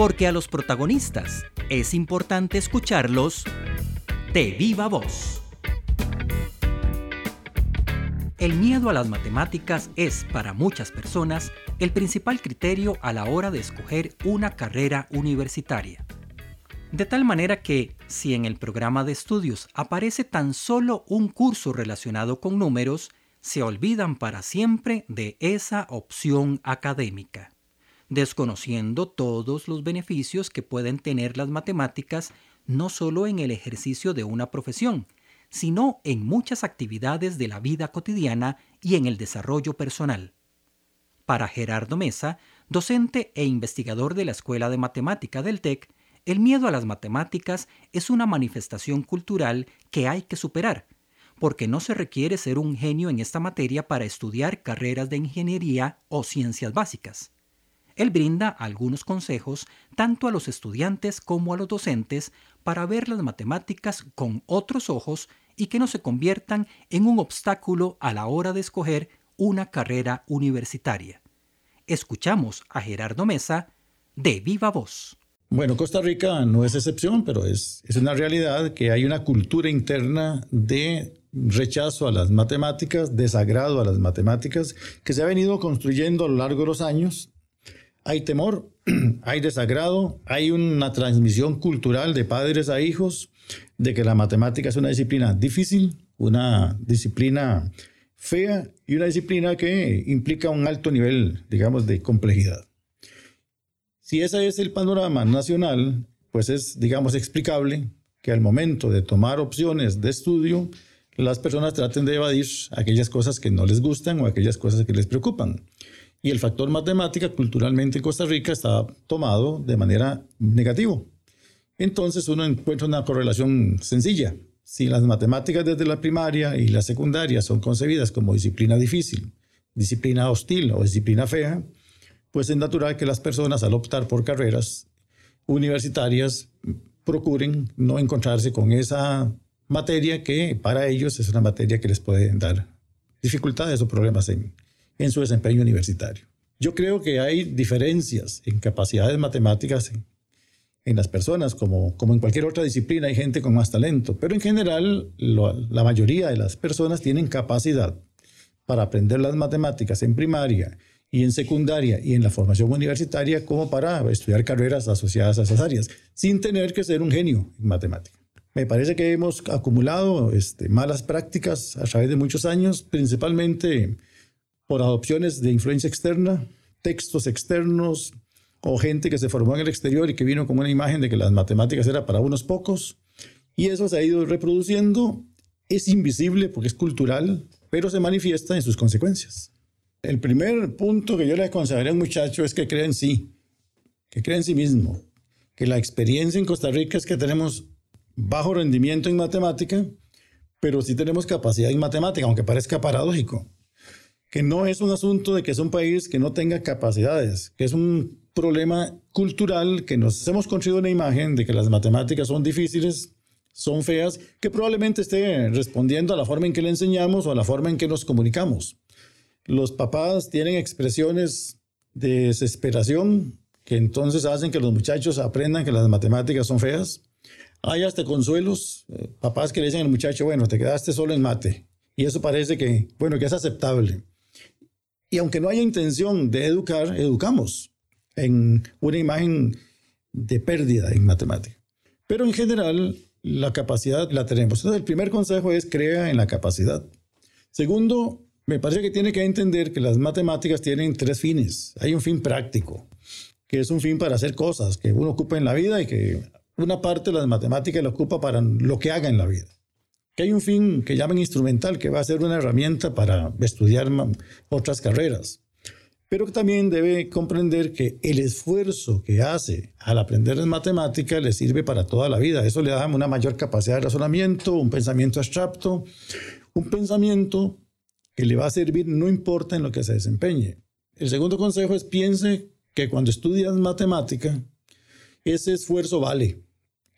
porque a los protagonistas es importante escucharlos de viva voz. El miedo a las matemáticas es, para muchas personas, el principal criterio a la hora de escoger una carrera universitaria. De tal manera que, si en el programa de estudios aparece tan solo un curso relacionado con números, se olvidan para siempre de esa opción académica, desconociendo todos los beneficios que pueden tener las matemáticas no solo en el ejercicio de una profesión, sino en muchas actividades de la vida cotidiana y en el desarrollo personal. Para Gerardo Mesa, docente e investigador de la Escuela de Matemática del TEC, el miedo a las matemáticas es una manifestación cultural que hay que superar, porque no se requiere ser un genio en esta materia para estudiar carreras de ingeniería o ciencias básicas. Él brinda algunos consejos tanto a los estudiantes como a los docentes para ver las matemáticas con otros ojos y que no se conviertan en un obstáculo a la hora de escoger una carrera universitaria. Escuchamos a Gerardo Mesa de Viva Voz. Bueno, Costa Rica no es excepción, pero es, es una realidad que hay una cultura interna de rechazo a las matemáticas, desagrado a las matemáticas, que se ha venido construyendo a lo largo de los años. Hay temor, hay desagrado, hay una transmisión cultural de padres a hijos de que la matemática es una disciplina difícil, una disciplina fea y una disciplina que implica un alto nivel, digamos, de complejidad. Si ese es el panorama nacional, pues es, digamos, explicable que al momento de tomar opciones de estudio, las personas traten de evadir aquellas cosas que no les gustan o aquellas cosas que les preocupan. Y el factor matemática culturalmente en Costa Rica está tomado de manera negativa. Entonces uno encuentra una correlación sencilla. Si las matemáticas desde la primaria y la secundaria son concebidas como disciplina difícil, disciplina hostil o disciplina fea, pues es natural que las personas al optar por carreras universitarias procuren no encontrarse con esa materia que para ellos es una materia que les puede dar dificultades o problemas en, en su desempeño universitario. Yo creo que hay diferencias en capacidades matemáticas en, las personas, como, como en cualquier otra disciplina, hay gente con más talento, pero en general la mayoría de las personas tienen capacidad para aprender las matemáticas en primaria y en secundaria y en la formación universitaria como para estudiar carreras asociadas a esas áreas, sin tener que ser un genio en matemática. Me parece que hemos acumulado este, malas prácticas a través de muchos años, principalmente por adopciones de influencia externa, textos externos o gente que se formó en el exterior y que vino con una imagen de que las matemáticas era para unos pocos. Y eso se ha ido reproduciendo. Es invisible porque es cultural, pero se manifiesta en sus consecuencias. El primer punto que yo le aconsejaría a un muchacho es que crea en sí, que crea en sí mismo, que la experiencia en Costa Rica es que tenemos bajo rendimiento en matemática, pero sí tenemos capacidad en matemática, aunque parezca paradójico. Que no es un asunto de que es un país que no tenga capacidades, que es un problema cultural que nos hemos construido una imagen de que las matemáticas son difíciles, son feas, que probablemente esté respondiendo a la forma en que le enseñamos o a la forma en que nos comunicamos. Los papás tienen expresiones de desesperación que entonces hacen que los muchachos aprendan que las matemáticas son feas. Hay hasta consuelos, eh, papás que le dicen al muchacho, bueno, te quedaste solo en mate. Y eso parece que, bueno, que es aceptable. Y aunque no haya intención de educar, educamos en una imagen de pérdida en matemática. Pero en general, la capacidad la tenemos. Entonces, el primer consejo es crea en la capacidad. Segundo, me parece que tiene que entender que las matemáticas tienen tres fines. Hay un fin práctico, que es un fin para hacer cosas que uno ocupa en la vida y que una parte de las matemáticas la ocupa para lo que haga en la vida. Que hay un fin que llaman instrumental, que va a ser una herramienta para estudiar otras carreras. Pero también debe comprender que el esfuerzo que hace al aprender en matemática le sirve para toda la vida. Eso le da una mayor capacidad de razonamiento, un pensamiento abstracto, un pensamiento que le va a servir no importa en lo que se desempeñe. El segundo consejo es piense que cuando estudias matemática, ese esfuerzo vale.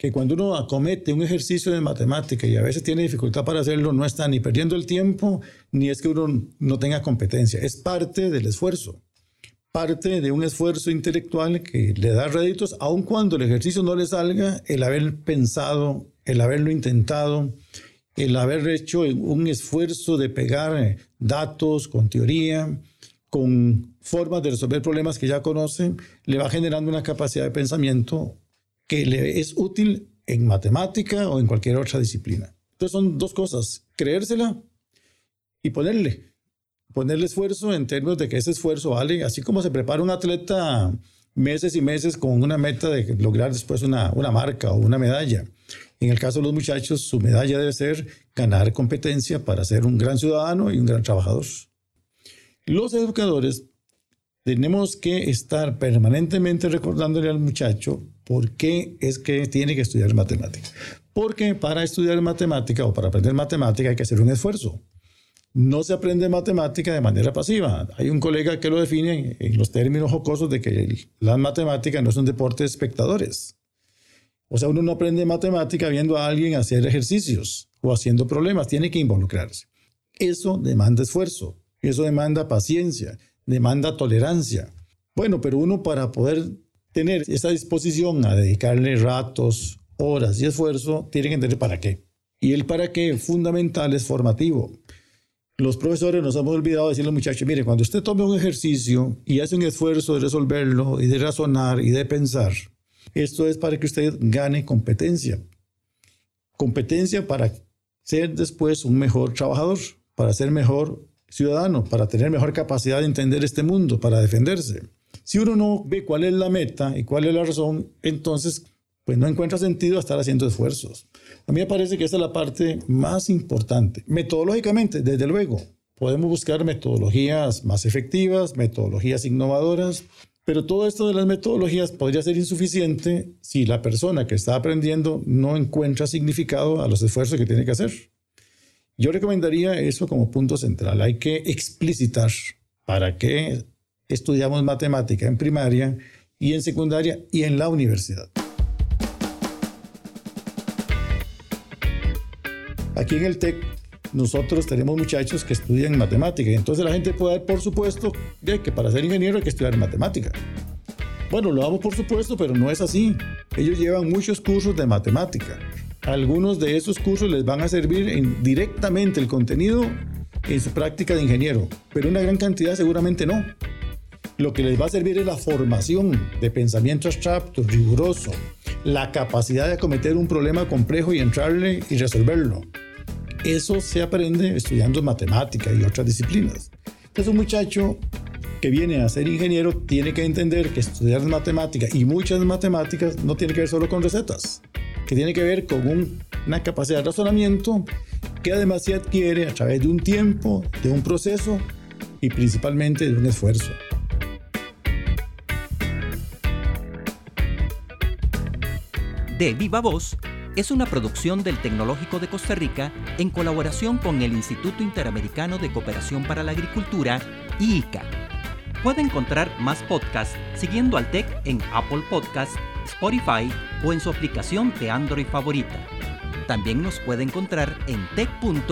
Que cuando uno acomete un ejercicio de matemática y a veces tiene dificultad para hacerlo, no está ni perdiendo el tiempo, ni es que uno no tenga competencia. Es parte del esfuerzo. parte de un esfuerzo intelectual que le da réditos, aun cuando el ejercicio no le salga, el haber pensado, el haberlo intentado, el haber hecho un esfuerzo de pegar datos con teoría, con formas de resolver problemas que ya conoce, le va generando una capacidad de pensamiento que le es útil en matemática o en cualquier otra disciplina. Entonces son dos cosas, creérsela y ponerle ponerle esfuerzo en términos de que ese esfuerzo vale, así como se prepara un atleta meses y meses con una meta de lograr después una, una marca o una medalla. En el caso de los muchachos, su medalla debe ser ganar competencia para ser un gran ciudadano y un gran trabajador. Los educadores tenemos que estar permanentemente recordándole al muchacho por qué es que tiene que estudiar matemática. Porque para estudiar matemática o para aprender matemática hay que hacer un esfuerzo no se aprende matemática de manera pasiva. Hay un colega que lo define en los términos jocosos de que las matemáticas no es un deporte de espectadores. O sea, uno no aprende matemática viendo a alguien hacer ejercicios o haciendo problemas, tiene que involucrarse. Eso demanda esfuerzo, eso demanda paciencia, demanda tolerancia. Bueno, pero uno para poder tener esa disposición a dedicarle ratos, horas y esfuerzo, tiene que entender para qué. Y el para qué fundamental es formativo los profesores nos hemos olvidado de decirle al muchacho, mire, cuando usted tome un ejercicio y hace un esfuerzo de resolverlo y de razonar y de pensar, esto es para que usted gane competencia. Competencia para ser después un mejor trabajador, para ser mejor ciudadano, para tener mejor capacidad de entender este mundo, para defenderse. Si uno no ve cuál es la meta y cuál es la razón, entonces pues no encuentra sentido estar haciendo esfuerzos. A mí me parece que esta es la parte más importante. Metodológicamente, desde luego, podemos buscar metodologías más efectivas, metodologías innovadoras, pero todo esto de las metodologías podría ser insuficiente si la persona que está aprendiendo no encuentra significado a los esfuerzos que tiene que hacer. Yo recomendaría eso como punto central. Hay que explicitar para qué estudiamos matemática en primaria y en secundaria y en la universidad. Aquí en el TEC nosotros tenemos muchachos que estudian matemática entonces la gente puede dar por supuesto que para ser ingeniero hay que estudiar matemática. Bueno, lo damos por supuesto, pero no es así. Ellos llevan muchos cursos de matemática. Algunos de esos cursos les van a servir directamente el contenido en su práctica de ingeniero, pero una gran cantidad seguramente no. Lo que les va a servir es la formación de pensamiento abstracto, riguroso, la capacidad de acometer un problema complejo y entrarle y resolverlo eso se aprende estudiando matemática y otras disciplinas. Entonces un muchacho que viene a ser ingeniero tiene que entender que estudiar matemática y muchas matemáticas no tiene que ver solo con recetas, que tiene que ver con una capacidad de razonamiento que además se adquiere a través de un tiempo, de un proceso y principalmente de un esfuerzo. De viva voz es una producción del Tecnológico de Costa Rica en colaboración con el Instituto Interamericano de Cooperación para la Agricultura, IICA. Puede encontrar más podcasts siguiendo al TEC en Apple Podcasts, Spotify o en su aplicación de Android favorita. También nos puede encontrar en tech.ac.cr.